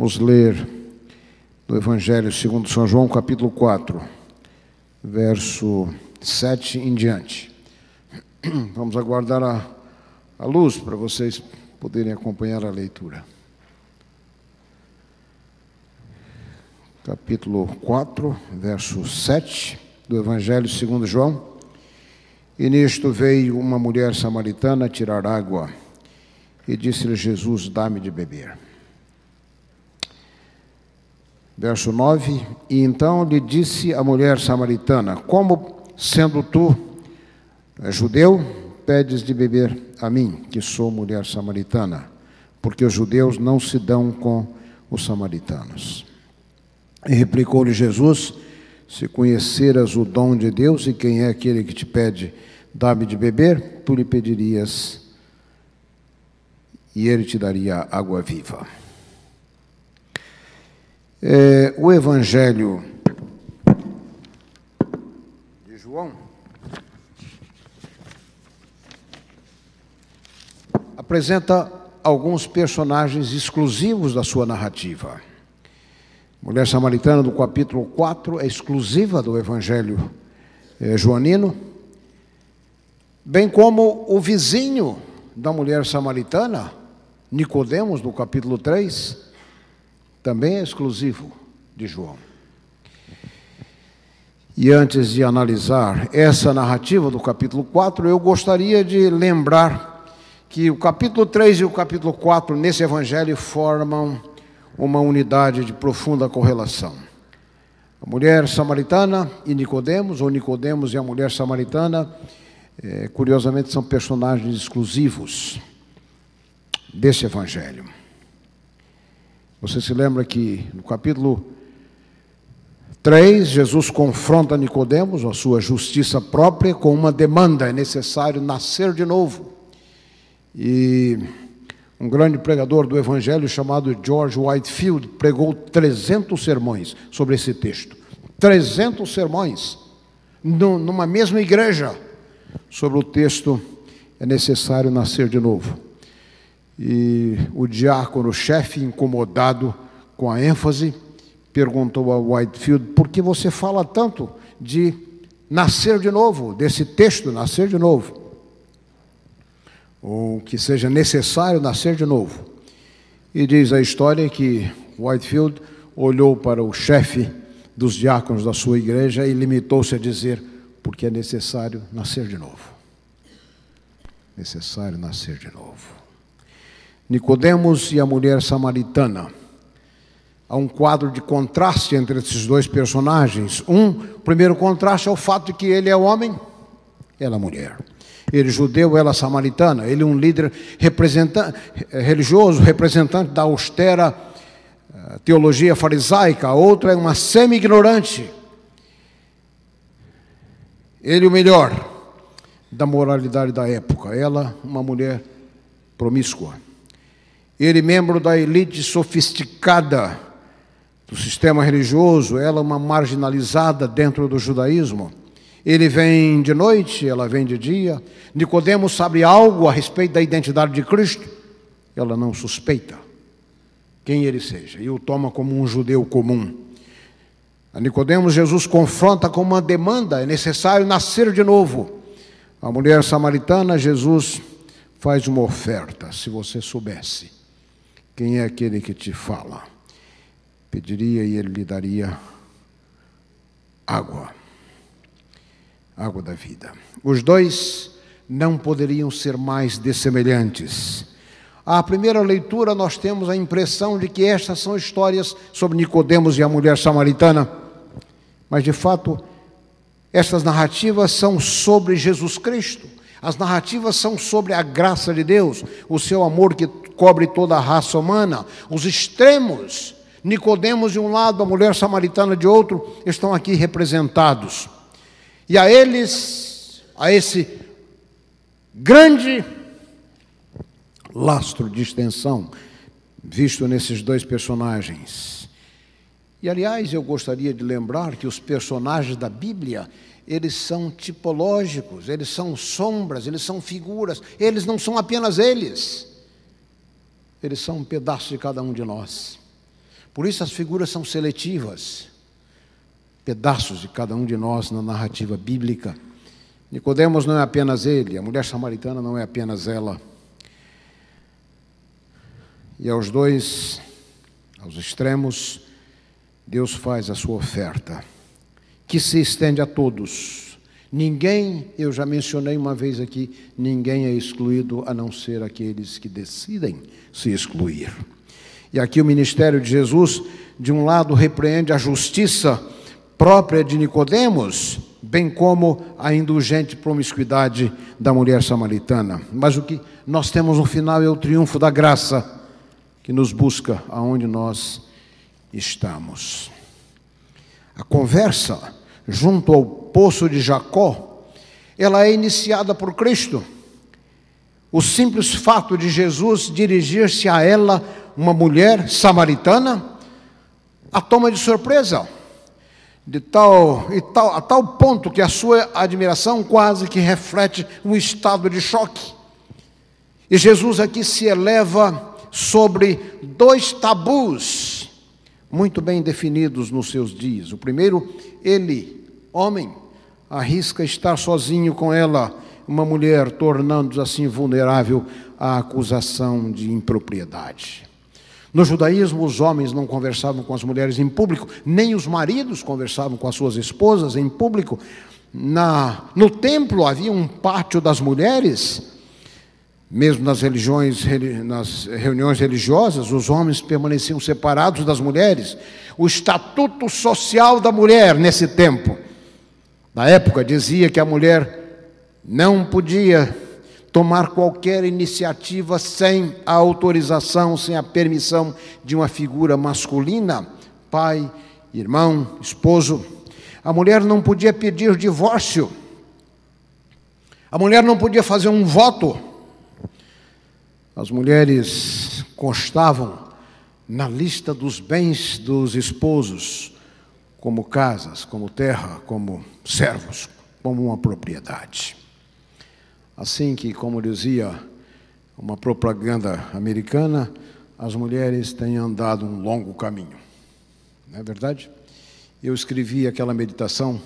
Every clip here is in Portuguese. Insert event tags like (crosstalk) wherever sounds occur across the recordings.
Vamos ler do Evangelho segundo São João, capítulo 4, verso 7 em diante. (clears throat) Vamos aguardar a, a luz para vocês poderem acompanhar a leitura. Capítulo 4, verso 7 do Evangelho segundo João. E nisto veio uma mulher samaritana tirar água e disse-lhe Jesus: Dá-me de beber. Verso 9: E então lhe disse a mulher samaritana: Como sendo tu judeu, pedes de beber a mim, que sou mulher samaritana? Porque os judeus não se dão com os samaritanos. E replicou-lhe Jesus: Se conheceras o dom de Deus e quem é aquele que te pede, dá-me de beber, tu lhe pedirias e ele te daria água viva. É, o Evangelho de João apresenta alguns personagens exclusivos da sua narrativa. Mulher Samaritana, do capítulo 4, é exclusiva do Evangelho é, joanino, bem como o vizinho da mulher samaritana, Nicodemos, do capítulo 3, também é exclusivo de João. E antes de analisar essa narrativa do capítulo 4, eu gostaria de lembrar que o capítulo 3 e o capítulo 4 nesse evangelho formam uma unidade de profunda correlação. A mulher samaritana e Nicodemos, ou Nicodemos e a mulher samaritana, é, curiosamente são personagens exclusivos desse evangelho. Você se lembra que no capítulo 3, Jesus confronta Nicodemos, a sua justiça própria, com uma demanda: é necessário nascer de novo. E um grande pregador do evangelho chamado George Whitefield pregou 300 sermões sobre esse texto. 300 sermões numa mesma igreja sobre o texto é necessário nascer de novo. E o diácono, chefe, incomodado com a ênfase, perguntou a Whitefield: por que você fala tanto de nascer de novo, desse texto, nascer de novo? Ou que seja necessário nascer de novo. E diz a história que Whitefield olhou para o chefe dos diáconos da sua igreja e limitou-se a dizer: porque é necessário nascer de novo. Necessário nascer de novo. Nicodemos e a mulher samaritana. Há um quadro de contraste entre esses dois personagens. Um, primeiro contraste é o fato de que ele é homem, ela é mulher. Ele é judeu, ela é samaritana. Ele é um líder representante, religioso, representante da austera eh, teologia farisaica. A outra é uma semi-ignorante. Ele o melhor da moralidade da época. Ela, uma mulher promíscua. Ele, membro da elite sofisticada do sistema religioso, ela, uma marginalizada dentro do judaísmo. Ele vem de noite, ela vem de dia. Nicodemos sabe algo a respeito da identidade de Cristo. Ela não suspeita quem ele seja e o toma como um judeu comum. A Nicodemos, Jesus confronta com uma demanda: é necessário nascer de novo. A mulher samaritana, Jesus faz uma oferta, se você soubesse. Quem é aquele que te fala? Pediria e ele lhe daria água, água da vida. Os dois não poderiam ser mais dessemelhantes. À primeira leitura, nós temos a impressão de que estas são histórias sobre Nicodemos e a mulher samaritana, mas de fato, estas narrativas são sobre Jesus Cristo. As narrativas são sobre a graça de Deus, o seu amor que cobre toda a raça humana. Os extremos, Nicodemos de um lado, a mulher samaritana de outro, estão aqui representados. E a eles, a esse grande lastro de extensão visto nesses dois personagens. E aliás, eu gostaria de lembrar que os personagens da Bíblia eles são tipológicos, eles são sombras, eles são figuras, eles não são apenas eles, eles são um pedaço de cada um de nós. Por isso as figuras são seletivas, pedaços de cada um de nós na narrativa bíblica. Nicodemos não é apenas ele, a mulher samaritana não é apenas ela. E aos dois, aos extremos, Deus faz a sua oferta, que se estende a todos. Ninguém, eu já mencionei uma vez aqui, ninguém é excluído a não ser aqueles que decidem se excluir. E aqui o ministério de Jesus, de um lado, repreende a justiça própria de Nicodemos, bem como a indulgente promiscuidade da mulher samaritana. Mas o que nós temos no final é o triunfo da graça que nos busca aonde nós estamos. A conversa junto ao poço de Jacó, ela é iniciada por Cristo. O simples fato de Jesus dirigir-se a ela, uma mulher samaritana, a toma de surpresa, de tal e tal a tal ponto que a sua admiração quase que reflete um estado de choque. E Jesus aqui se eleva sobre dois tabus muito bem definidos nos seus dias. O primeiro, ele, homem, arrisca estar sozinho com ela, uma mulher, tornando-se assim vulnerável à acusação de impropriedade. No judaísmo, os homens não conversavam com as mulheres em público, nem os maridos conversavam com as suas esposas em público. Na, no templo havia um pátio das mulheres, mesmo nas religiões, nas reuniões religiosas, os homens permaneciam separados das mulheres. O estatuto social da mulher nesse tempo, na época, dizia que a mulher não podia tomar qualquer iniciativa sem a autorização, sem a permissão de uma figura masculina, pai, irmão, esposo. A mulher não podia pedir divórcio. A mulher não podia fazer um voto as mulheres constavam na lista dos bens dos esposos, como casas, como terra, como servos, como uma propriedade. Assim que, como dizia uma propaganda americana, as mulheres têm andado um longo caminho. Não é verdade? Eu escrevi aquela meditação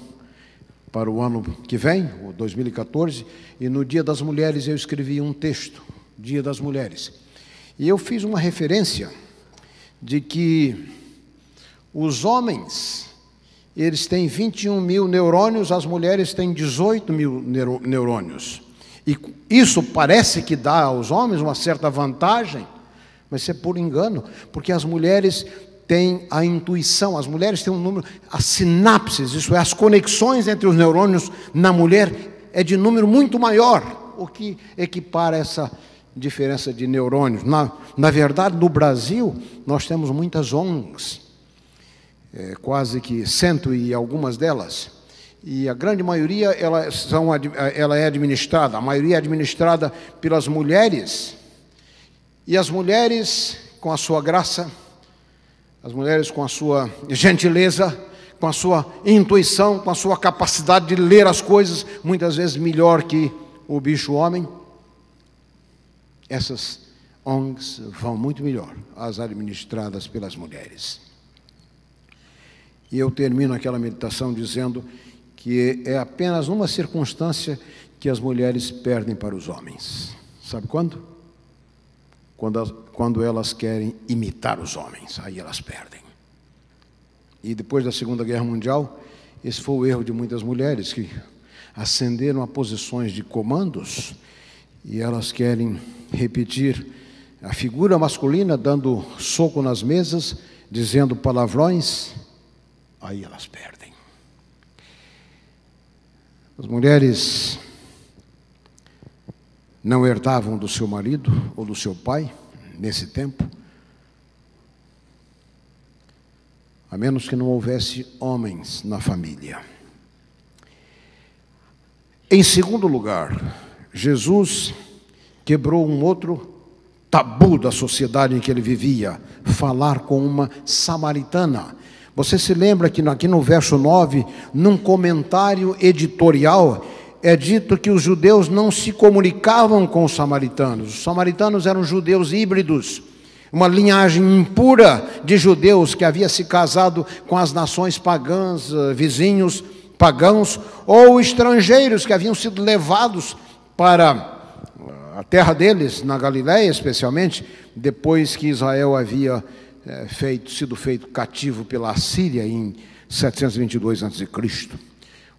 para o ano que vem, o 2014, e no Dia das Mulheres eu escrevi um texto Dia das Mulheres. E eu fiz uma referência de que os homens, eles têm 21 mil neurônios, as mulheres têm 18 mil neurônios. E isso parece que dá aos homens uma certa vantagem, mas isso é por engano, porque as mulheres têm a intuição, as mulheres têm um número, as sinapses, isso é, as conexões entre os neurônios na mulher é de número muito maior, o que equipara essa diferença de neurônios. Na, na verdade, no Brasil, nós temos muitas ONGs, é, quase que cento e algumas delas, e a grande maioria ela, são, ela é administrada, a maioria é administrada pelas mulheres, e as mulheres, com a sua graça, as mulheres com a sua gentileza, com a sua intuição, com a sua capacidade de ler as coisas, muitas vezes melhor que o bicho homem, essas ONGs vão muito melhor, as administradas pelas mulheres. E eu termino aquela meditação dizendo que é apenas uma circunstância que as mulheres perdem para os homens. Sabe quando? Quando, quando elas querem imitar os homens, aí elas perdem. E depois da Segunda Guerra Mundial, esse foi o erro de muitas mulheres que ascenderam a posições de comandos e elas querem repetir a figura masculina dando soco nas mesas, dizendo palavrões, aí elas perdem. As mulheres não herdavam do seu marido ou do seu pai nesse tempo, a menos que não houvesse homens na família. Em segundo lugar, Jesus quebrou um outro tabu da sociedade em que ele vivia, falar com uma samaritana. Você se lembra que aqui no verso 9, num comentário editorial, é dito que os judeus não se comunicavam com os samaritanos. Os samaritanos eram judeus híbridos. uma linhagem impura de judeus que havia se casado com as nações pagãs, eh, vizinhos pagãos, ou estrangeiros que haviam sido levados para a terra deles, na Galiléia especialmente, depois que Israel havia é, feito, sido feito cativo pela Assíria em 722 a.C.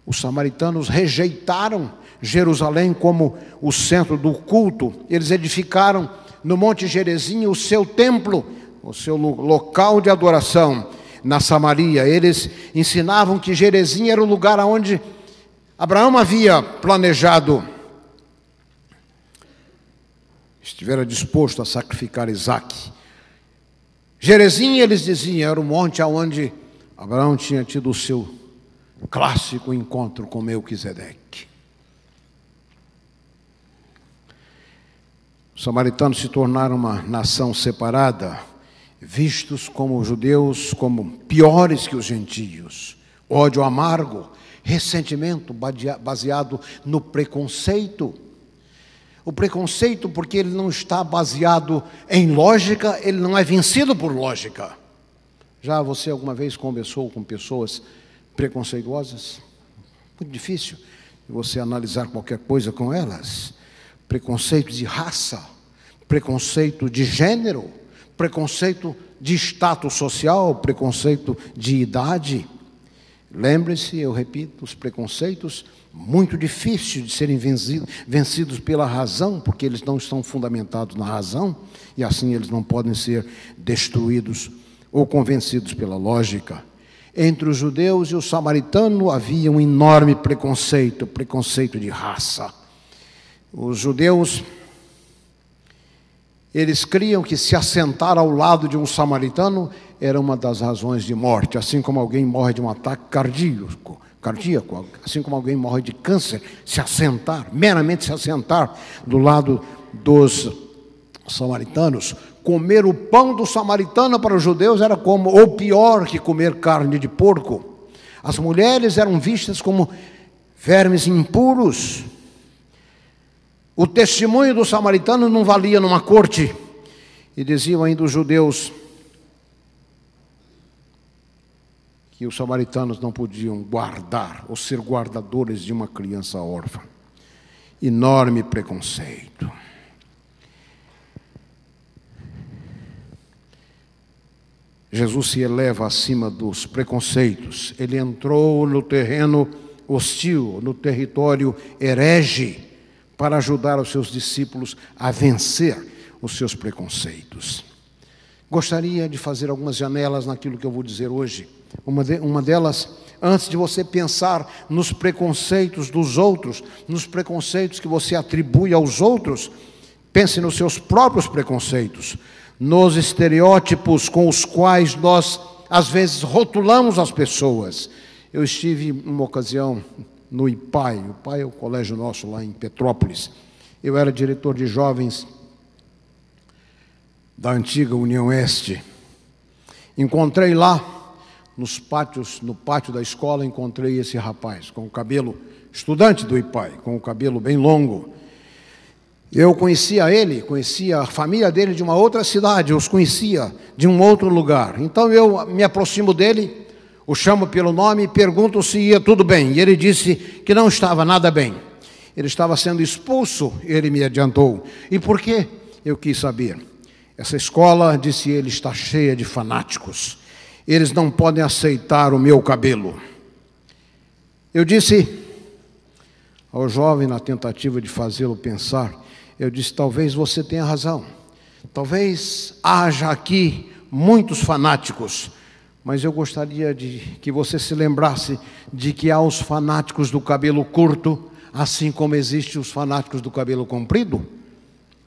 Os samaritanos rejeitaram Jerusalém como o centro do culto. Eles edificaram no Monte Gerezim o seu templo, o seu local de adoração na Samaria. Eles ensinavam que Gerezim era o lugar onde Abraão havia planejado, estivera disposto a sacrificar Isaac. Gerezim, eles diziam, era o monte aonde Abraão tinha tido o seu clássico encontro com Melquisedeque. Os samaritanos se tornaram uma nação separada, vistos como judeus como piores que os gentios. Ódio amargo, ressentimento baseado no preconceito. O preconceito, porque ele não está baseado em lógica, ele não é vencido por lógica. Já você alguma vez conversou com pessoas preconceituosas? Muito difícil você analisar qualquer coisa com elas preconceito de raça, preconceito de gênero, preconceito de status social, preconceito de idade. Lembre-se, eu repito, os preconceitos muito difíceis de serem vencidos pela razão, porque eles não estão fundamentados na razão, e assim eles não podem ser destruídos ou convencidos pela lógica. Entre os judeus e os samaritanos havia um enorme preconceito, preconceito de raça. Os judeus, eles criam que se assentar ao lado de um samaritano era uma das razões de morte, assim como alguém morre de um ataque cardíaco, cardíaco, assim como alguém morre de câncer, se assentar, meramente se assentar do lado dos samaritanos, comer o pão do samaritano para os judeus era como, ou pior que comer carne de porco. As mulheres eram vistas como vermes impuros, o testemunho do samaritano não valia numa corte. E diziam ainda os judeus que os samaritanos não podiam guardar ou ser guardadores de uma criança órfã. Enorme preconceito. Jesus se eleva acima dos preconceitos. Ele entrou no terreno hostil, no território herege para ajudar os seus discípulos a vencer os seus preconceitos. Gostaria de fazer algumas janelas naquilo que eu vou dizer hoje. Uma, de, uma delas, antes de você pensar nos preconceitos dos outros, nos preconceitos que você atribui aos outros, pense nos seus próprios preconceitos, nos estereótipos com os quais nós, às vezes, rotulamos as pessoas. Eu estive, uma ocasião, no IPAI. O IPAI é o colégio nosso lá em Petrópolis. Eu era diretor de jovens da antiga União Oeste. Encontrei lá, nos pátios, no pátio da escola, encontrei esse rapaz com o cabelo, estudante do IPAI, com o cabelo bem longo. Eu conhecia ele, conhecia a família dele de uma outra cidade, os conhecia de um outro lugar. Então eu me aproximo dele o chamo pelo nome e pergunto se ia tudo bem. E ele disse que não estava nada bem. Ele estava sendo expulso, ele me adiantou. E por quê? Eu quis saber. Essa escola, disse ele, está cheia de fanáticos. Eles não podem aceitar o meu cabelo. Eu disse ao jovem, na tentativa de fazê-lo pensar, eu disse: talvez você tenha razão. Talvez haja aqui muitos fanáticos mas eu gostaria de que você se lembrasse de que há os fanáticos do cabelo curto, assim como existem os fanáticos do cabelo comprido.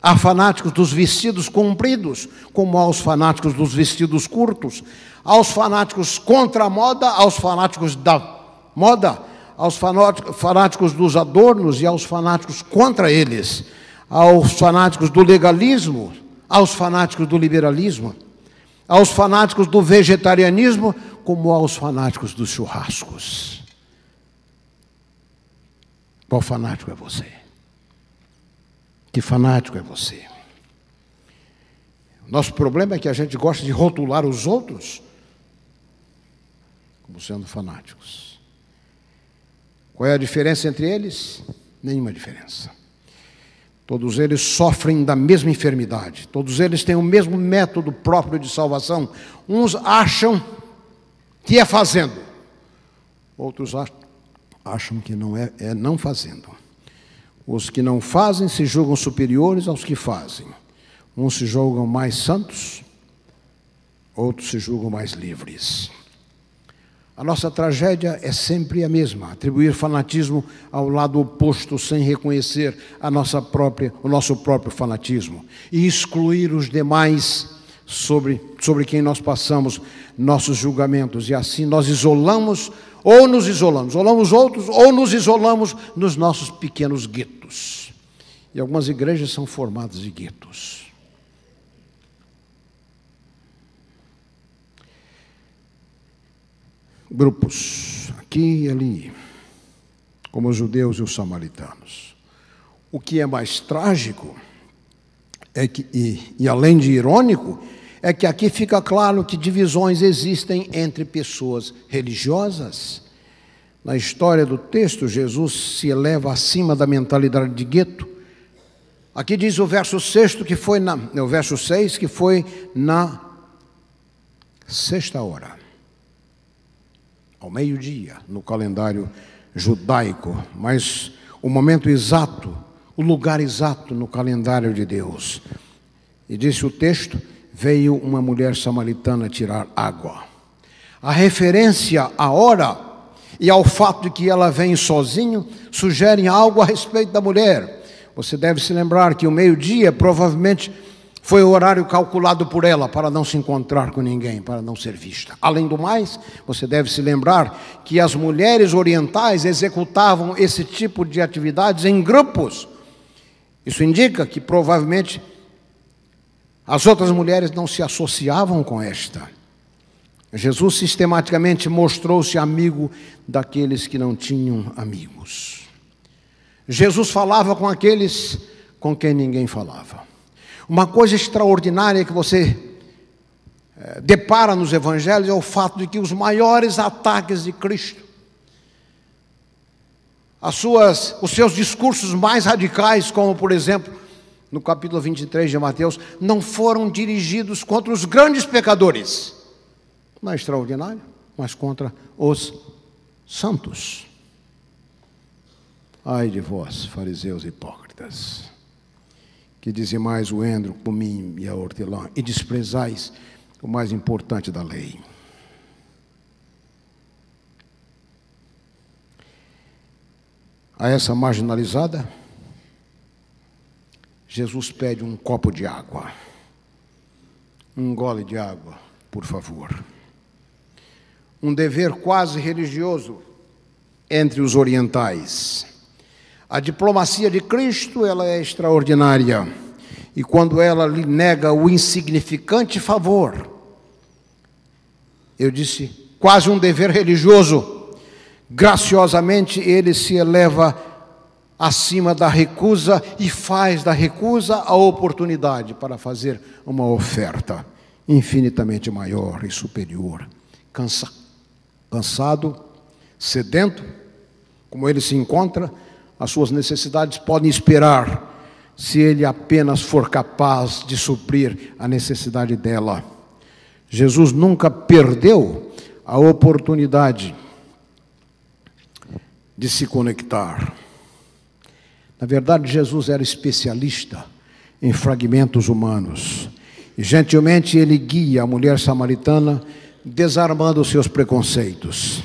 Há fanáticos dos vestidos compridos, como há os fanáticos dos vestidos curtos. Há os fanáticos contra a moda, há os fanáticos da moda, há os fanáticos dos adornos e há os fanáticos contra eles. Há os fanáticos do legalismo, há os fanáticos do liberalismo aos fanáticos do vegetarianismo, como aos fanáticos dos churrascos. Qual fanático é você? Que fanático é você? Nosso problema é que a gente gosta de rotular os outros como sendo fanáticos. Qual é a diferença entre eles? Nenhuma diferença. Todos eles sofrem da mesma enfermidade, todos eles têm o mesmo método próprio de salvação. Uns acham que é fazendo, outros acham que não é, é não fazendo. Os que não fazem se julgam superiores aos que fazem. Uns se julgam mais santos, outros se julgam mais livres. A nossa tragédia é sempre a mesma: atribuir fanatismo ao lado oposto sem reconhecer a nossa própria, o nosso próprio fanatismo e excluir os demais sobre, sobre quem nós passamos nossos julgamentos. E assim nós isolamos ou nos isolamos, isolamos outros ou nos isolamos nos nossos pequenos guetos. E algumas igrejas são formadas de guetos. Grupos, aqui e ali, como os judeus e os samaritanos. O que é mais trágico é que, e, e além de irônico, é que aqui fica claro que divisões existem entre pessoas religiosas. Na história do texto, Jesus se eleva acima da mentalidade de gueto. Aqui diz o verso 6 que foi na, o verso 6 que foi na sexta hora ao meio-dia, no calendário judaico, mas o momento exato, o lugar exato no calendário de Deus. E disse o texto: veio uma mulher samaritana tirar água. A referência à hora e ao fato de que ela vem sozinho sugerem algo a respeito da mulher. Você deve se lembrar que o meio-dia provavelmente foi o horário calculado por ela para não se encontrar com ninguém, para não ser vista. Além do mais, você deve se lembrar que as mulheres orientais executavam esse tipo de atividades em grupos. Isso indica que provavelmente as outras mulheres não se associavam com esta. Jesus sistematicamente mostrou-se amigo daqueles que não tinham amigos. Jesus falava com aqueles com quem ninguém falava. Uma coisa extraordinária que você é, depara nos evangelhos é o fato de que os maiores ataques de Cristo, as suas, os seus discursos mais radicais, como por exemplo, no capítulo 23 de Mateus, não foram dirigidos contra os grandes pecadores, não é extraordinário, mas contra os santos. Ai de vós, fariseus hipócritas que dizimais o endro, cominho e a hortelã, e desprezais o mais importante da lei. A essa marginalizada, Jesus pede um copo de água. Um gole de água, por favor. Um dever quase religioso entre os orientais. A diplomacia de Cristo, ela é extraordinária. E quando ela lhe nega o insignificante favor, eu disse, quase um dever religioso, graciosamente ele se eleva acima da recusa e faz da recusa a oportunidade para fazer uma oferta infinitamente maior e superior. Cansa, cansado, sedento, como ele se encontra, as suas necessidades podem esperar, se ele apenas for capaz de suprir a necessidade dela. Jesus nunca perdeu a oportunidade de se conectar. Na verdade, Jesus era especialista em fragmentos humanos. E gentilmente ele guia a mulher samaritana desarmando seus preconceitos.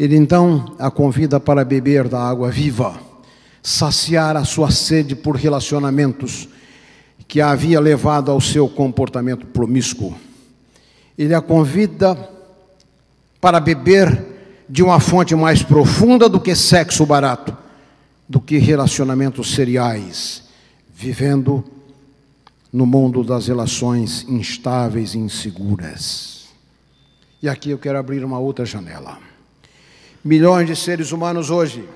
Ele então a convida para beber da água viva, saciar a sua sede por relacionamentos que a havia levado ao seu comportamento promíscuo. Ele a convida para beber de uma fonte mais profunda do que sexo barato, do que relacionamentos seriais, vivendo no mundo das relações instáveis e inseguras. E aqui eu quero abrir uma outra janela. Milhões de seres humanos hoje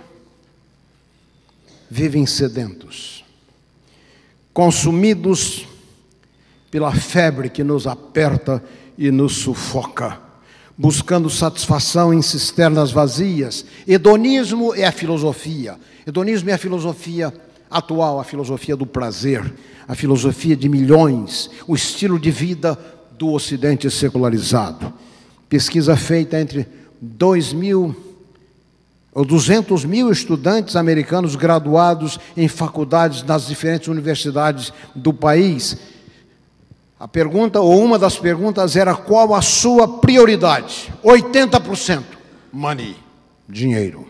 vivem sedentos, consumidos pela febre que nos aperta e nos sufoca, buscando satisfação em cisternas vazias. Hedonismo é a filosofia. Hedonismo é a filosofia atual, a filosofia do prazer, a filosofia de milhões, o estilo de vida do Ocidente secularizado. Pesquisa feita entre 2 mil ou 200 mil estudantes americanos graduados em faculdades nas diferentes universidades do país. A pergunta, ou uma das perguntas, era qual a sua prioridade? 80% money, dinheiro.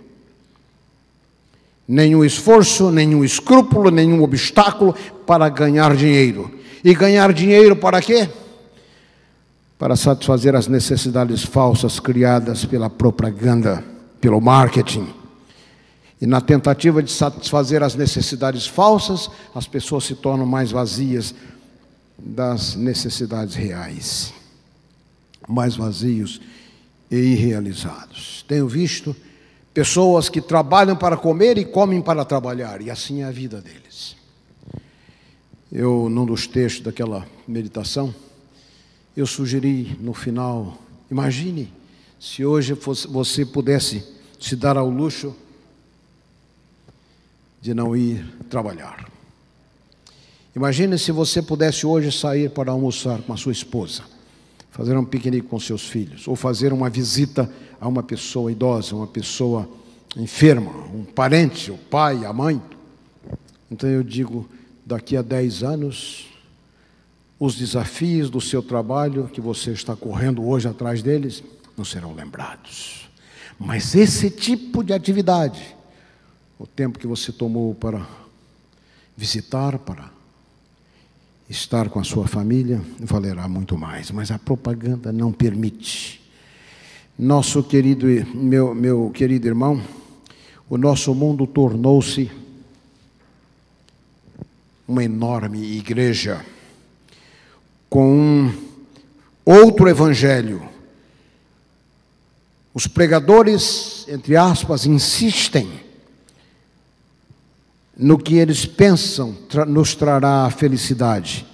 Nenhum esforço, nenhum escrúpulo, nenhum obstáculo para ganhar dinheiro. E ganhar dinheiro para quê? Para satisfazer as necessidades falsas criadas pela propaganda pelo marketing. E na tentativa de satisfazer as necessidades falsas, as pessoas se tornam mais vazias das necessidades reais, mais vazios e irrealizados. Tenho visto pessoas que trabalham para comer e comem para trabalhar, e assim é a vida deles. Eu, num dos textos daquela meditação, eu sugeri no final, imagine se hoje fosse, você pudesse se dar ao luxo de não ir trabalhar. Imagine se você pudesse hoje sair para almoçar com a sua esposa, fazer um piquenique com seus filhos, ou fazer uma visita a uma pessoa idosa, uma pessoa enferma, um parente, o pai, a mãe. Então eu digo, daqui a 10 anos, os desafios do seu trabalho que você está correndo hoje atrás deles não serão lembrados. Mas esse tipo de atividade, o tempo que você tomou para visitar, para estar com a sua família, valerá muito mais. Mas a propaganda não permite. Nosso querido, meu, meu querido irmão, o nosso mundo tornou-se uma enorme igreja com um outro evangelho os pregadores, entre aspas, insistem no que eles pensam tra nos trará a felicidade,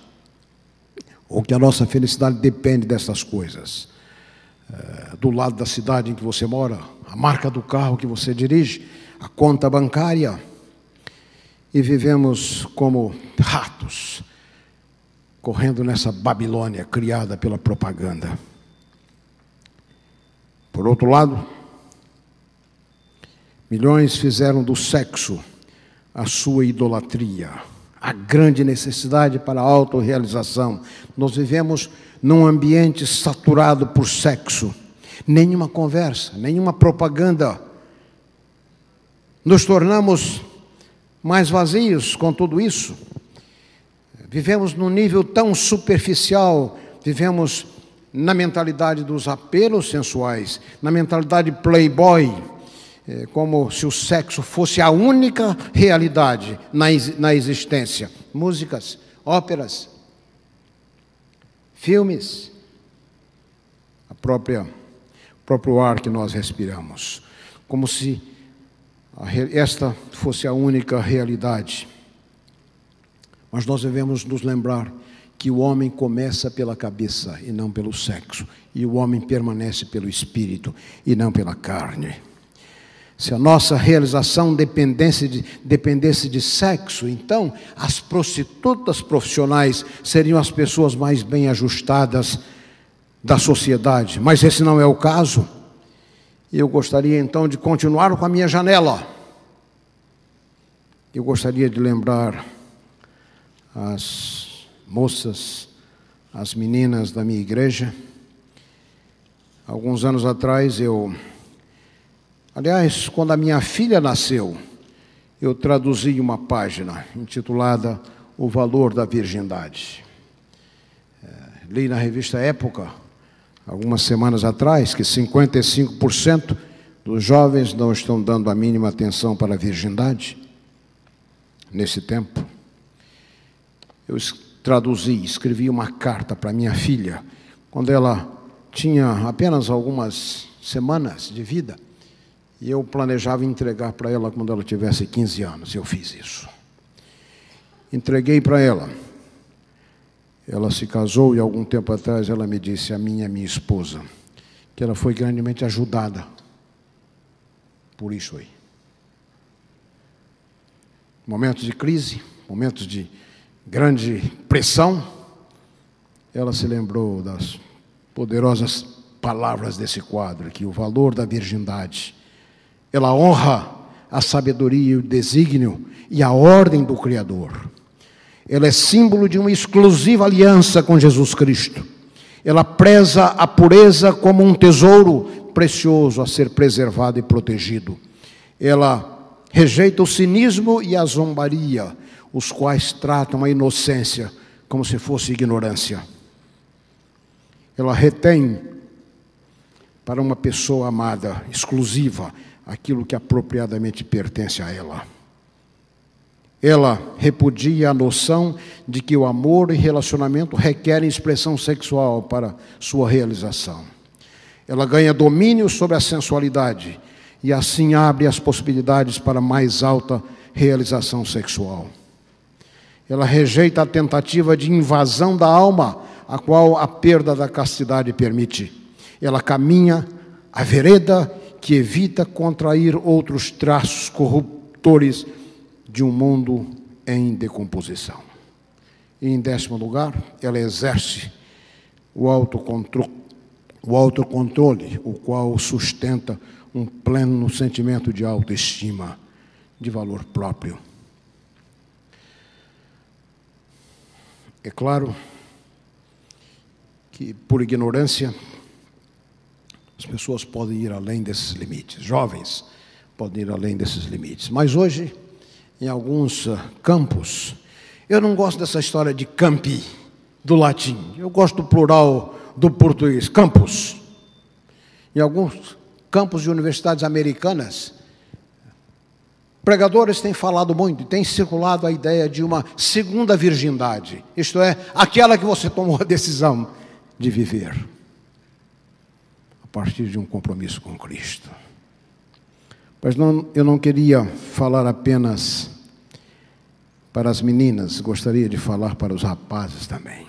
ou que a nossa felicidade depende dessas coisas. É, do lado da cidade em que você mora, a marca do carro que você dirige, a conta bancária, e vivemos como ratos, correndo nessa Babilônia criada pela propaganda. Por outro lado, milhões fizeram do sexo a sua idolatria, a grande necessidade para a autorrealização. Nós vivemos num ambiente saturado por sexo, nenhuma conversa, nenhuma propaganda. Nos tornamos mais vazios com tudo isso. Vivemos num nível tão superficial, vivemos na mentalidade dos apelos sensuais, na mentalidade playboy, é, como se o sexo fosse a única realidade na, existência. Músicas, óperas, filmes, a própria próprio ar que nós respiramos, como se esta fosse a única realidade. Mas nós devemos nos lembrar que o homem começa pela cabeça e não pelo sexo, e o homem permanece pelo espírito e não pela carne. Se a nossa realização dependesse de, dependesse de sexo, então as prostitutas profissionais seriam as pessoas mais bem ajustadas da sociedade, mas esse não é o caso. Eu gostaria então de continuar com a minha janela. Eu gostaria de lembrar as moças, as meninas da minha igreja. Alguns anos atrás eu. Aliás, quando a minha filha nasceu, eu traduzi uma página intitulada O Valor da Virgindade. É, li na revista Época, algumas semanas atrás, que 55% dos jovens não estão dando a mínima atenção para a virgindade nesse tempo. Eu traduzi, escrevi uma carta para minha filha, quando ela tinha apenas algumas semanas de vida, e eu planejava entregar para ela quando ela tivesse 15 anos. Eu fiz isso. Entreguei para ela. Ela se casou e algum tempo atrás ela me disse, a minha minha esposa, que ela foi grandemente ajudada por isso aí. Momentos de crise, momentos de grande pressão, ela se lembrou das poderosas palavras desse quadro aqui, o valor da virgindade. Ela honra a sabedoria e o desígnio e a ordem do Criador. Ela é símbolo de uma exclusiva aliança com Jesus Cristo. Ela preza a pureza como um tesouro precioso a ser preservado e protegido. Ela rejeita o cinismo e a zombaria, os quais tratam a inocência como se fosse ignorância. Ela retém para uma pessoa amada, exclusiva, aquilo que apropriadamente pertence a ela. Ela repudia a noção de que o amor e relacionamento requerem expressão sexual para sua realização. Ela ganha domínio sobre a sensualidade e assim abre as possibilidades para mais alta realização sexual. Ela rejeita a tentativa de invasão da alma, a qual a perda da castidade permite. Ela caminha a vereda que evita contrair outros traços corruptores de um mundo em decomposição. E em décimo lugar, ela exerce o autocontrole, o autocontrole, o qual sustenta um pleno sentimento de autoestima, de valor próprio. É claro que, por ignorância, as pessoas podem ir além desses limites, jovens podem ir além desses limites. Mas hoje, em alguns ah, campos, eu não gosto dessa história de campi, do latim, eu gosto do plural do português, campus. Em alguns campos de universidades americanas, pregadores têm falado muito, têm circulado a ideia de uma segunda virgindade, isto é, aquela que você tomou a decisão de viver a partir de um compromisso com Cristo. Mas não, eu não queria falar apenas para as meninas, gostaria de falar para os rapazes também.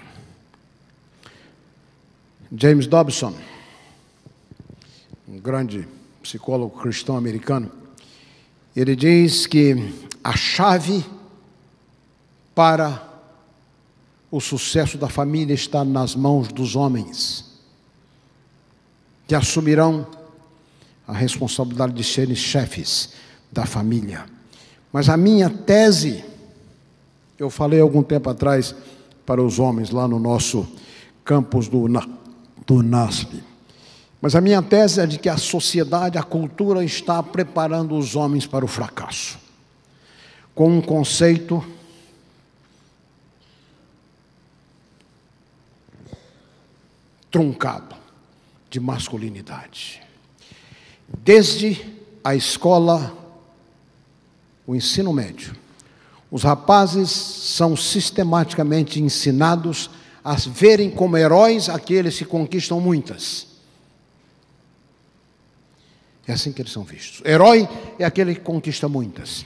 James Dobson um grande psicólogo cristão americano, ele diz que a chave para o sucesso da família está nas mãos dos homens, que assumirão a responsabilidade de serem chefes da família. Mas a minha tese, eu falei algum tempo atrás para os homens lá no nosso campus do, do NASP. Mas a minha tese é de que a sociedade, a cultura está preparando os homens para o fracasso. Com um conceito truncado de masculinidade. Desde a escola, o ensino médio, os rapazes são sistematicamente ensinados a verem como heróis aqueles que conquistam muitas é assim que eles são vistos. Herói é aquele que conquista muitas.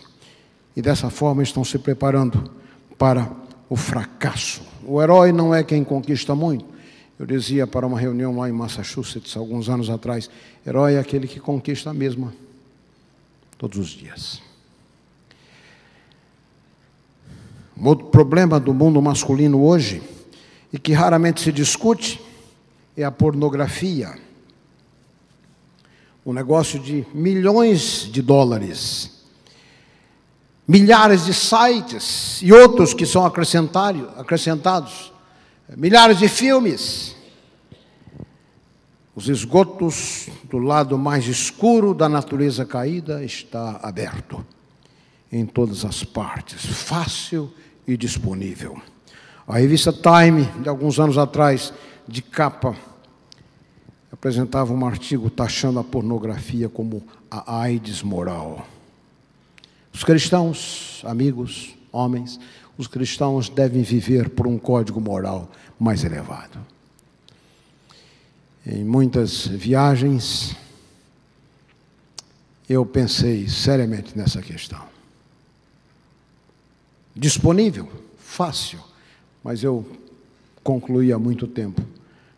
E dessa forma estão se preparando para o fracasso. O herói não é quem conquista muito. Eu dizia para uma reunião lá em Massachusetts, alguns anos atrás: herói é aquele que conquista a mesma todos os dias. Um outro problema do mundo masculino hoje, e que raramente se discute, é a pornografia um negócio de milhões de dólares, milhares de sites e outros que são acrescentados, milhares de filmes. Os esgotos do lado mais escuro da natureza caída está aberto em todas as partes, fácil e disponível. A revista Time, de alguns anos atrás, de capa apresentava um artigo taxando a pornografia como a AIDS moral. Os cristãos, amigos, homens, os cristãos devem viver por um código moral mais elevado. Em muitas viagens, eu pensei seriamente nessa questão. Disponível, fácil, mas eu concluí há muito tempo: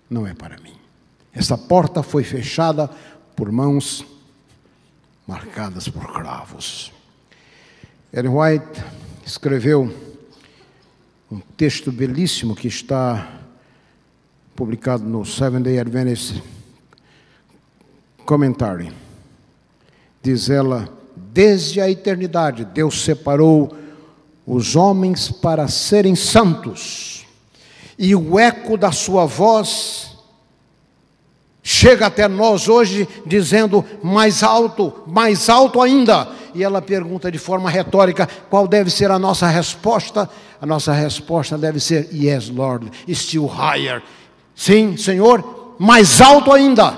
não é para mim. Essa porta foi fechada por mãos marcadas por cravos. Ellen White escreveu um texto belíssimo que está publicado no Seven Day Adventist Commentary. Diz ela: desde a eternidade, Deus separou os homens para serem santos, e o eco da sua voz chega até nós hoje dizendo mais alto, mais alto ainda. E ela pergunta de forma retórica: qual deve ser a nossa resposta? A nossa resposta deve ser: Yes, Lord, still higher. Sim, Senhor, mais alto ainda.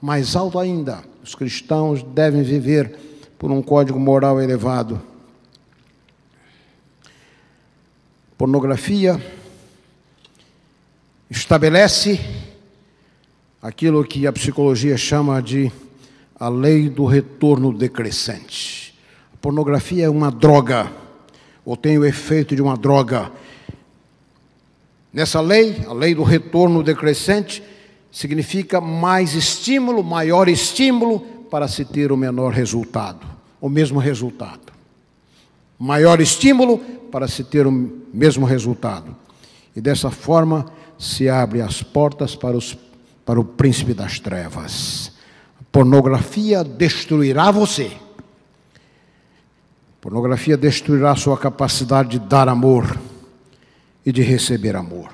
Mais alto ainda. Os cristãos devem viver por um código moral elevado. Pornografia estabelece aquilo que a psicologia chama de a lei do retorno decrescente. A pornografia é uma droga, ou tem o efeito de uma droga. Nessa lei, a lei do retorno decrescente, significa mais estímulo, maior estímulo para se ter o menor resultado, o mesmo resultado. Maior estímulo para se ter o mesmo resultado. E dessa forma se abre as portas para, os, para o príncipe das trevas. A pornografia destruirá você. A pornografia destruirá sua capacidade de dar amor e de receber amor.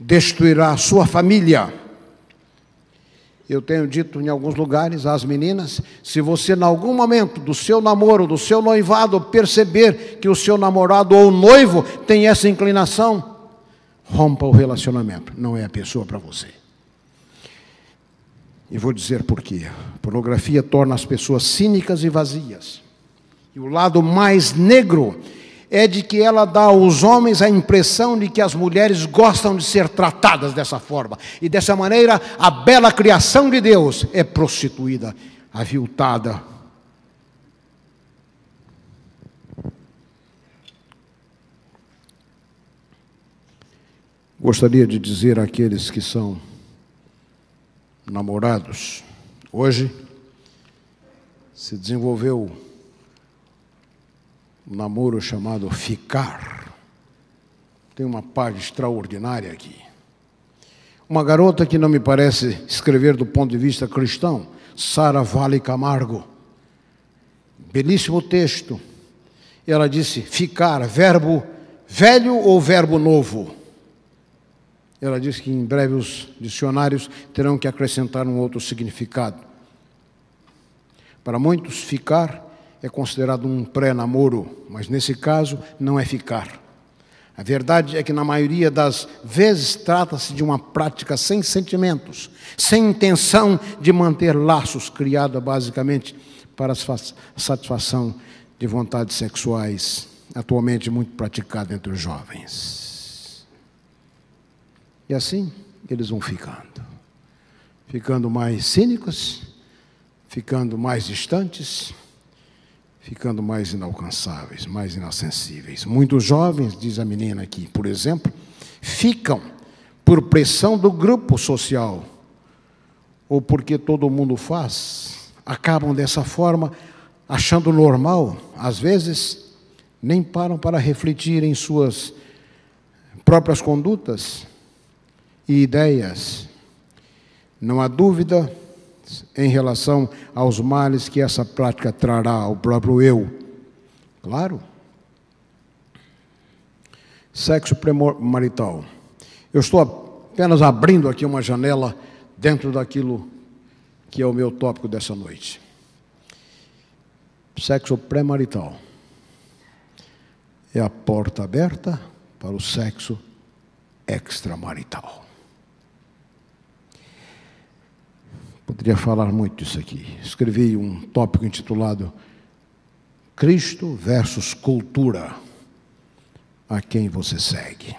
Destruirá sua família eu tenho dito em alguns lugares às meninas: se você, em algum momento do seu namoro, do seu noivado, perceber que o seu namorado ou noivo tem essa inclinação, rompa o relacionamento, não é a pessoa para você. E vou dizer por quê. Pornografia torna as pessoas cínicas e vazias. E o lado mais negro é de que ela dá aos homens a impressão de que as mulheres gostam de ser tratadas dessa forma. E dessa maneira, a bela criação de Deus é prostituída, aviltada. Gostaria de dizer àqueles que são namorados, hoje se desenvolveu um namoro chamado Ficar. Tem uma parte extraordinária aqui. Uma garota que não me parece escrever do ponto de vista cristão, Sara Vale Camargo. Belíssimo texto. Ela disse: ficar, verbo velho ou verbo novo? Ela disse que em breve os dicionários terão que acrescentar um outro significado. Para muitos, ficar é considerado um pré-namoro, mas nesse caso não é ficar. A verdade é que, na maioria das vezes, trata-se de uma prática sem sentimentos, sem intenção de manter laços, criada basicamente para a satisfação de vontades sexuais, atualmente muito praticada entre os jovens. E assim eles vão ficando, ficando mais cínicos, ficando mais distantes ficando mais inalcançáveis, mais inacessíveis. Muitos jovens, diz a menina aqui, por exemplo, ficam por pressão do grupo social ou porque todo mundo faz, acabam dessa forma achando normal, às vezes nem param para refletir em suas próprias condutas e ideias. Não há dúvida em relação aos males que essa prática trará ao próprio eu. Claro. Sexo premarital. Eu estou apenas abrindo aqui uma janela dentro daquilo que é o meu tópico dessa noite. Sexo premarital é a porta aberta para o sexo extramarital. Poderia falar muito disso aqui. Escrevi um tópico intitulado Cristo versus cultura. A quem você segue?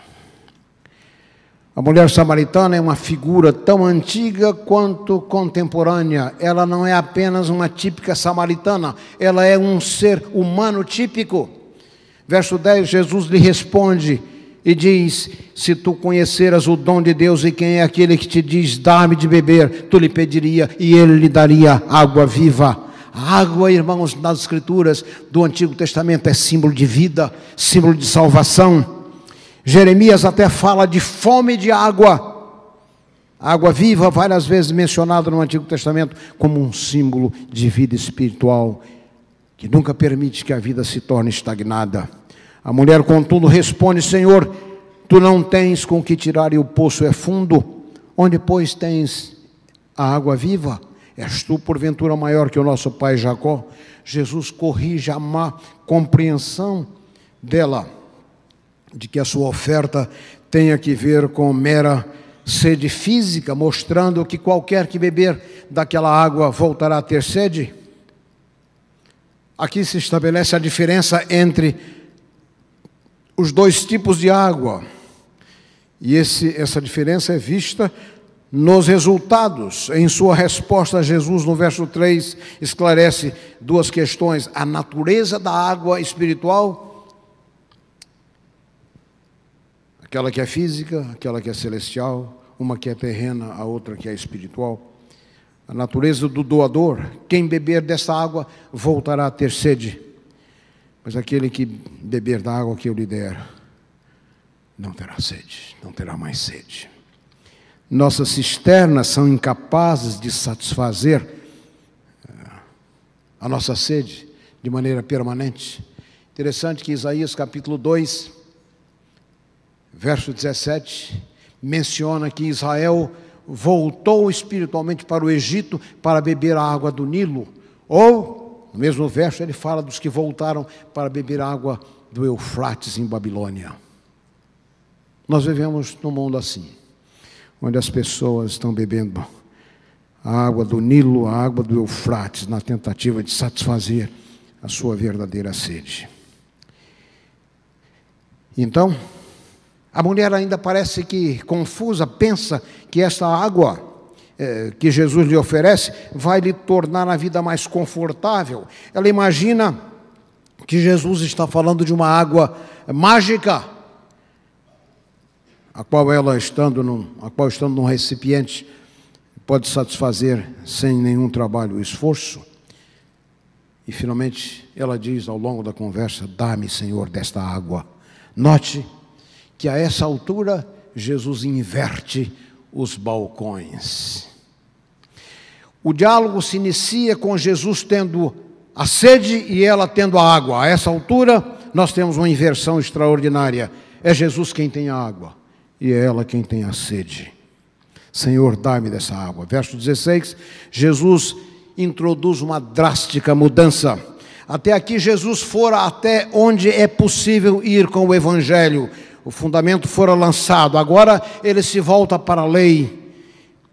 A mulher samaritana é uma figura tão antiga quanto contemporânea. Ela não é apenas uma típica samaritana, ela é um ser humano típico. Verso 10, Jesus lhe responde: e diz: Se tu conheceras o dom de Deus e quem é aquele que te diz, dá-me de beber, tu lhe pediria e ele lhe daria água viva. Água, irmãos, nas Escrituras do Antigo Testamento é símbolo de vida, símbolo de salvação. Jeremias até fala de fome de água. Água viva, várias vezes mencionada no Antigo Testamento como um símbolo de vida espiritual, que nunca permite que a vida se torne estagnada. A mulher, contudo, responde: Senhor, tu não tens com que tirar e o poço é fundo. Onde, pois, tens a água viva? És tu, porventura, maior que o nosso pai Jacó? Jesus corrige a má compreensão dela, de que a sua oferta tenha que ver com mera sede física, mostrando que qualquer que beber daquela água voltará a ter sede. Aqui se estabelece a diferença entre os dois tipos de água. E esse, essa diferença é vista nos resultados. Em sua resposta, Jesus, no verso 3, esclarece duas questões: a natureza da água espiritual, aquela que é física, aquela que é celestial, uma que é terrena, a outra que é espiritual. A natureza do doador, quem beber dessa água voltará a ter sede. Mas aquele que beber da água que eu lhe der, não terá sede, não terá mais sede. Nossas cisternas são incapazes de satisfazer eh, a nossa sede de maneira permanente. Interessante que Isaías capítulo 2, verso 17, menciona que Israel voltou espiritualmente para o Egito para beber a água do Nilo, ou no mesmo verso, ele fala dos que voltaram para beber água do Eufrates em Babilônia. Nós vivemos num mundo assim, onde as pessoas estão bebendo a água do Nilo, a água do Eufrates, na tentativa de satisfazer a sua verdadeira sede. Então, a mulher ainda parece que confusa, pensa que essa água que Jesus lhe oferece vai lhe tornar a vida mais confortável. Ela imagina que Jesus está falando de uma água mágica, a qual ela estando num, a qual estando num recipiente pode satisfazer sem nenhum trabalho ou esforço. E finalmente ela diz ao longo da conversa: Dá-me, Senhor, desta água. Note que a essa altura Jesus inverte os balcões. O diálogo se inicia com Jesus tendo a sede e ela tendo a água. A essa altura, nós temos uma inversão extraordinária. É Jesus quem tem a água e é ela quem tem a sede. Senhor, dá-me dessa água. Verso 16: Jesus introduz uma drástica mudança. Até aqui, Jesus fora até onde é possível ir com o Evangelho o fundamento fora lançado, agora ele se volta para a lei.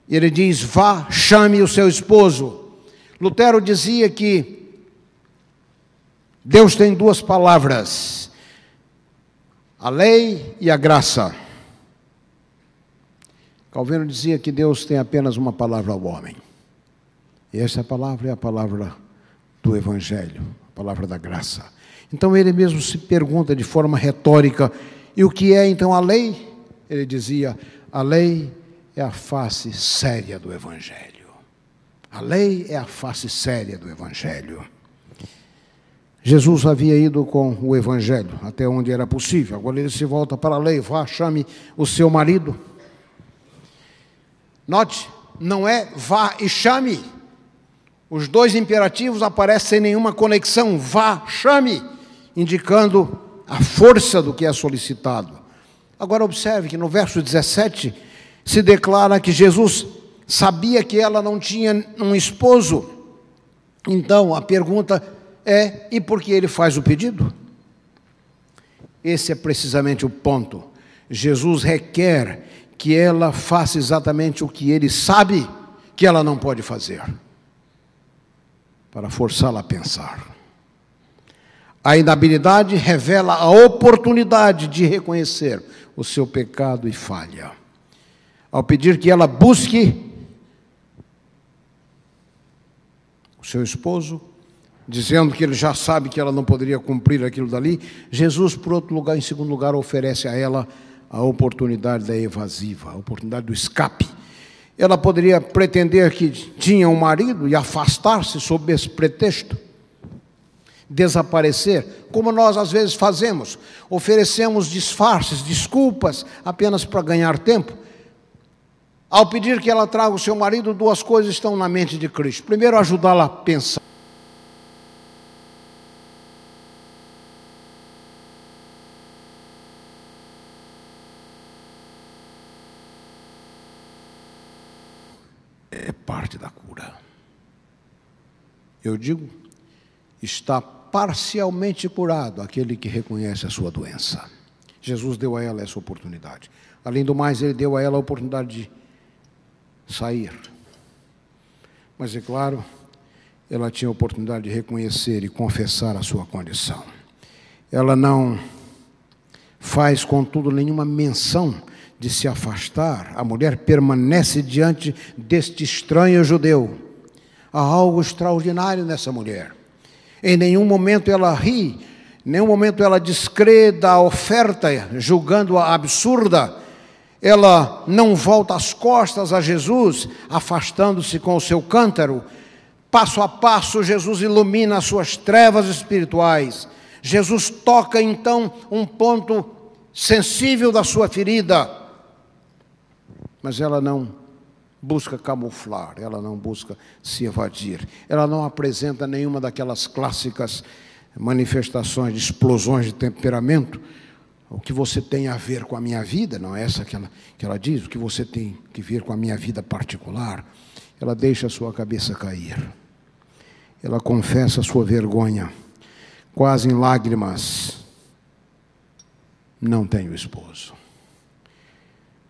Ele diz: vá, chame o seu esposo. Lutero dizia que Deus tem duas palavras: a lei e a graça. Calvino dizia que Deus tem apenas uma palavra ao homem. E essa palavra é a palavra do Evangelho, a palavra da graça. Então ele mesmo se pergunta de forma retórica: e o que é então a lei? Ele dizia: a lei é a face séria do Evangelho. A lei é a face séria do Evangelho. Jesus havia ido com o Evangelho até onde era possível. Agora ele se volta para a lei. Vá, chame o seu marido. Note, não é vá e chame. Os dois imperativos aparecem sem nenhuma conexão. Vá, chame, indicando a força do que é solicitado. Agora observe que no verso 17 se declara que Jesus sabia que ela não tinha um esposo. Então a pergunta é: e por que ele faz o pedido? Esse é precisamente o ponto. Jesus requer que ela faça exatamente o que ele sabe que ela não pode fazer, para forçá-la a pensar. A inabilidade revela a oportunidade de reconhecer o seu pecado e falha. Ao pedir que ela busque o seu esposo, dizendo que ele já sabe que ela não poderia cumprir aquilo dali, Jesus, por outro lugar, em segundo lugar, oferece a ela a oportunidade da evasiva, a oportunidade do escape. Ela poderia pretender que tinha um marido e afastar-se sob esse pretexto, desaparecer, como nós às vezes fazemos, oferecemos disfarces, desculpas apenas para ganhar tempo. Ao pedir que ela traga o seu marido, duas coisas estão na mente de Cristo. Primeiro, ajudá-la a pensar. É parte da cura. Eu digo, está parcialmente curado aquele que reconhece a sua doença. Jesus deu a ela essa oportunidade. Além do mais, ele deu a ela a oportunidade de sair. Mas é claro, ela tinha a oportunidade de reconhecer e confessar a sua condição. Ela não faz, contudo, nenhuma menção de se afastar. A mulher permanece diante deste estranho judeu. Há algo extraordinário nessa mulher. Em nenhum momento ela ri, em nenhum momento ela descrê da oferta, julgando-a absurda ela não volta as costas a Jesus, afastando-se com o seu cântaro. Passo a passo, Jesus ilumina as suas trevas espirituais. Jesus toca então um ponto sensível da sua ferida, mas ela não busca camuflar, ela não busca se evadir, ela não apresenta nenhuma daquelas clássicas manifestações de explosões de temperamento o que você tem a ver com a minha vida, não é essa que ela, que ela diz, o que você tem que ver com a minha vida particular, ela deixa a sua cabeça cair. Ela confessa a sua vergonha, quase em lágrimas. Não tenho esposo.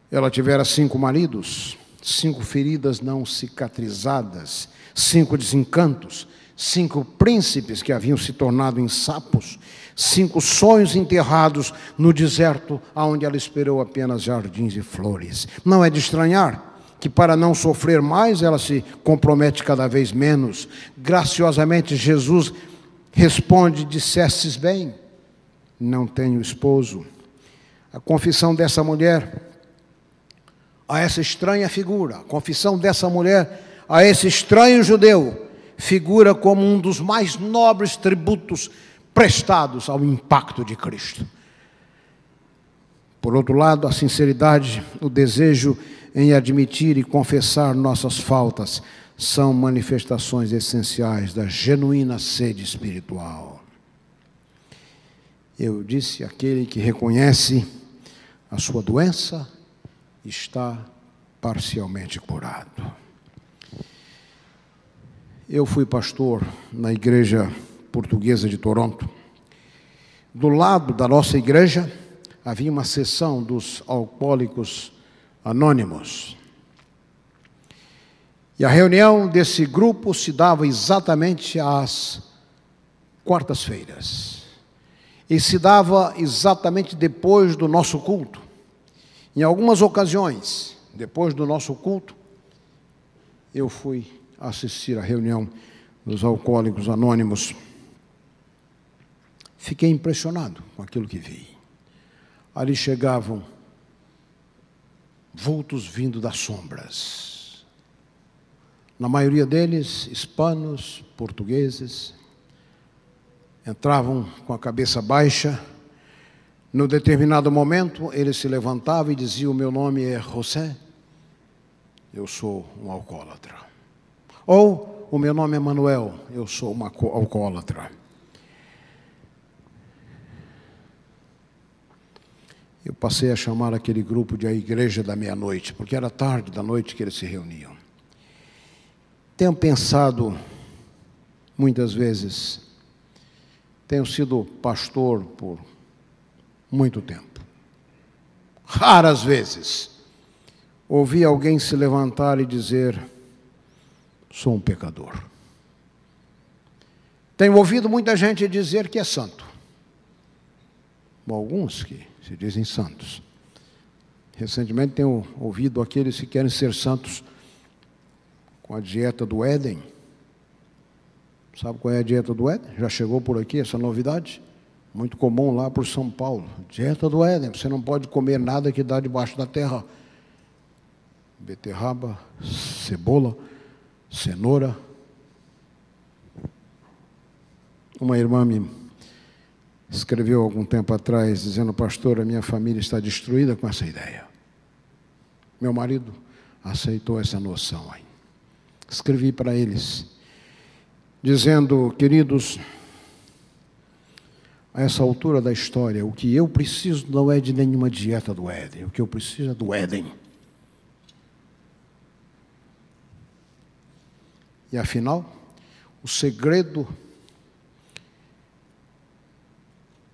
Ela tivera cinco maridos, cinco feridas não cicatrizadas, cinco desencantos, cinco príncipes que haviam se tornado em sapos, cinco sonhos enterrados no deserto, onde ela esperou apenas jardins e flores. Não é de estranhar que, para não sofrer mais, ela se compromete cada vez menos. Graciosamente, Jesus responde: Dissestes bem, não tenho esposo. A confissão dessa mulher a essa estranha figura, a confissão dessa mulher a esse estranho judeu, figura como um dos mais nobres tributos prestados ao impacto de Cristo. Por outro lado, a sinceridade, o desejo em admitir e confessar nossas faltas são manifestações essenciais da genuína sede espiritual. Eu disse: aquele que reconhece a sua doença está parcialmente curado. Eu fui pastor na igreja portuguesa de Toronto. Do lado da nossa igreja havia uma seção dos alcoólicos anônimos. E a reunião desse grupo se dava exatamente às quartas-feiras. E se dava exatamente depois do nosso culto. Em algumas ocasiões, depois do nosso culto, eu fui assistir à reunião dos alcoólicos anônimos. Fiquei impressionado com aquilo que vi. Ali chegavam vultos vindo das sombras. Na maioria deles, hispanos, portugueses, entravam com a cabeça baixa. No determinado momento, ele se levantava e dizia: O meu nome é José, eu sou um alcoólatra. Ou, o meu nome é Manuel, eu sou uma alcoólatra. eu passei a chamar aquele grupo de a igreja da meia-noite, porque era tarde da noite que eles se reuniam. Tenho pensado muitas vezes, tenho sido pastor por muito tempo. Raras vezes ouvi alguém se levantar e dizer: sou um pecador. Tenho ouvido muita gente dizer que é santo. Alguns que se dizem santos. Recentemente tenho ouvido aqueles que querem ser santos com a dieta do Éden. Sabe qual é a dieta do Éden? Já chegou por aqui essa novidade? Muito comum lá por São Paulo. Dieta do Éden. Você não pode comer nada que dá debaixo da terra. Beterraba, cebola, cenoura. Uma irmã me escreveu algum tempo atrás dizendo, pastor, a minha família está destruída com essa ideia. Meu marido aceitou essa noção aí. Escrevi para eles dizendo: Queridos, a essa altura da história, o que eu preciso não é de nenhuma dieta do Éden, o que eu preciso é do Éden. E afinal, o segredo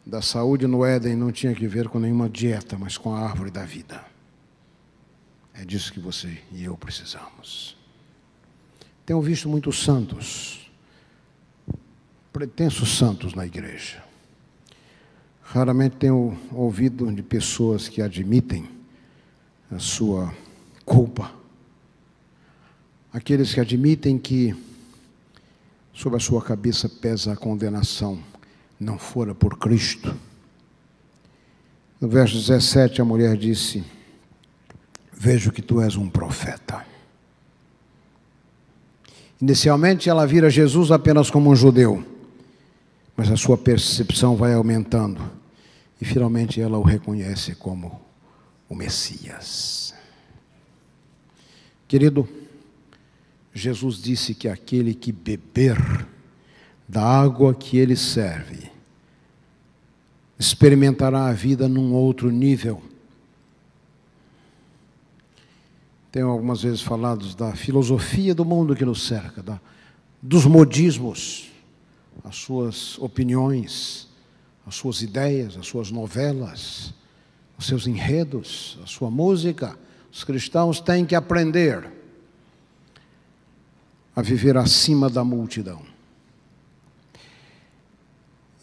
da saúde no Éden não tinha que ver com nenhuma dieta, mas com a árvore da vida. É disso que você e eu precisamos. Tenho visto muitos santos pretensos santos na igreja. Raramente tenho ouvido de pessoas que admitem a sua culpa. Aqueles que admitem que sobre a sua cabeça pesa a condenação, não fora por Cristo. No verso 17, a mulher disse: Vejo que tu és um profeta. Inicialmente, ela vira Jesus apenas como um judeu mas a sua percepção vai aumentando e finalmente ela o reconhece como o Messias. Querido, Jesus disse que aquele que beber da água que ele serve experimentará a vida num outro nível. Tenho algumas vezes falado da filosofia do mundo que nos cerca, da, dos modismos as suas opiniões, as suas ideias, as suas novelas, os seus enredos, a sua música. Os cristãos têm que aprender a viver acima da multidão.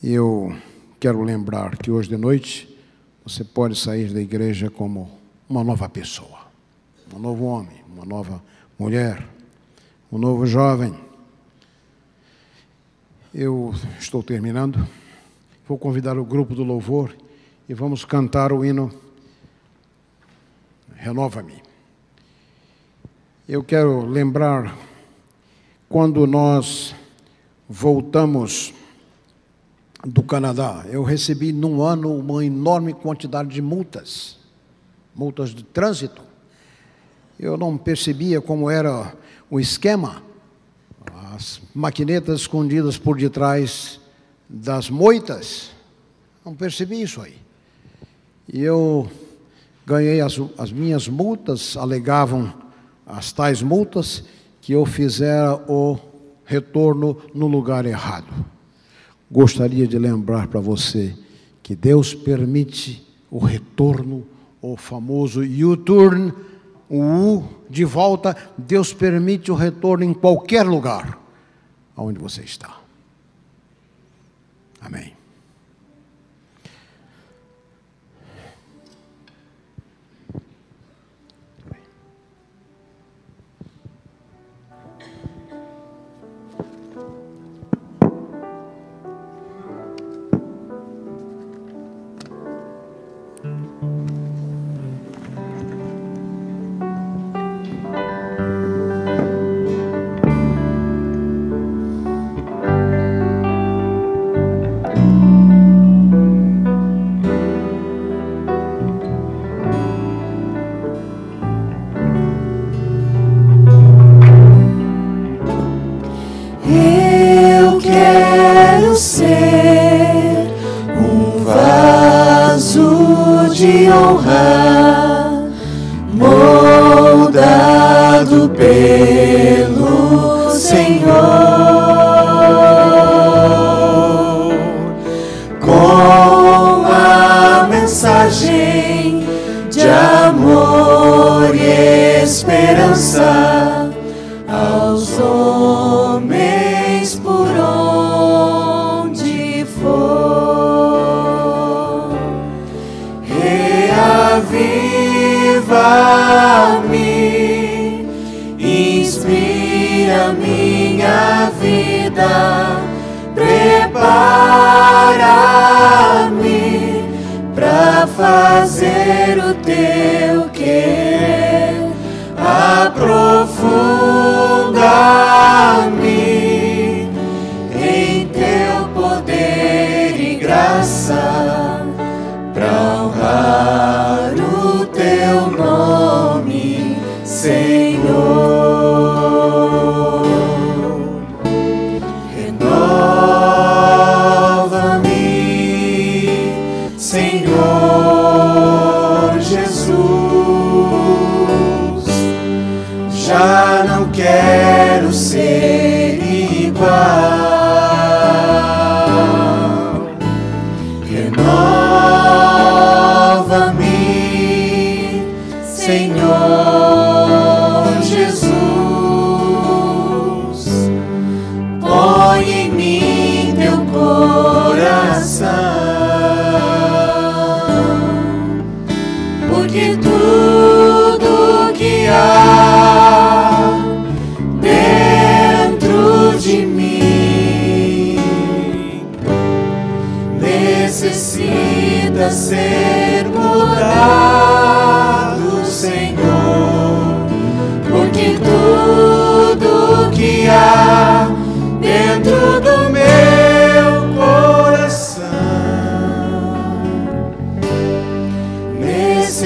Eu quero lembrar que hoje de noite você pode sair da igreja como uma nova pessoa, um novo homem, uma nova mulher, um novo jovem eu estou terminando. Vou convidar o grupo do louvor e vamos cantar o hino Renova-me. Eu quero lembrar quando nós voltamos do Canadá, eu recebi num ano uma enorme quantidade de multas, multas de trânsito. Eu não percebia como era o esquema as maquinetas escondidas por detrás das moitas. Não percebi isso aí. E eu ganhei as, as minhas multas, alegavam as tais multas que eu fizera o retorno no lugar errado. Gostaria de lembrar para você que Deus permite o retorno, o famoso U-turn, o U de volta, Deus permite o retorno em qualquer lugar aonde você está. Amém. a minha vida. Prepara-me para fazer o teu querer. Aprofunda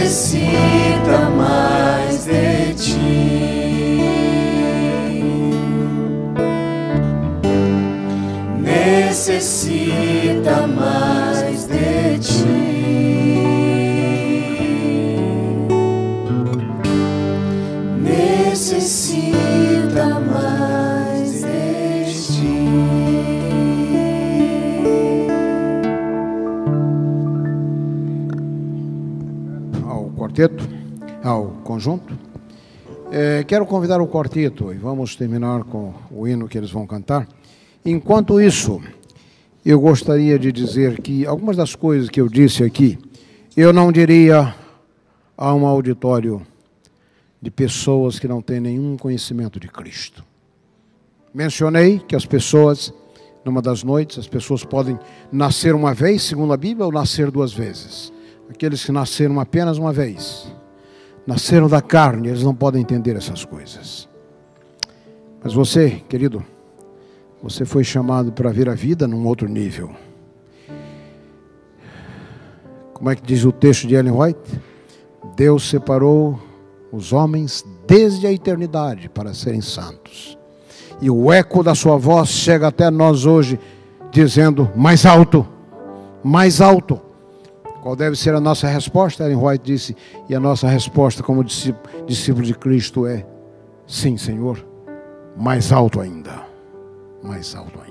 necessita mais de ti. Necessita mais quarteto, ao conjunto. É, quero convidar o quarteto e vamos terminar com o hino que eles vão cantar. Enquanto isso, eu gostaria de dizer que algumas das coisas que eu disse aqui, eu não diria a um auditório de pessoas que não têm nenhum conhecimento de Cristo. Mencionei que as pessoas, numa das noites, as pessoas podem nascer uma vez, segundo a Bíblia, ou nascer duas vezes. Aqueles que nasceram apenas uma vez, nasceram da carne, eles não podem entender essas coisas. Mas você, querido, você foi chamado para ver a vida num outro nível. Como é que diz o texto de Ellen White? Deus separou os homens desde a eternidade para serem santos. E o eco da sua voz chega até nós hoje, dizendo: mais alto, mais alto. Qual deve ser a nossa resposta? Ellen White disse, e a nossa resposta como discípulo, de Cristo é: sim, Senhor, mais alto ainda, mais alto ainda.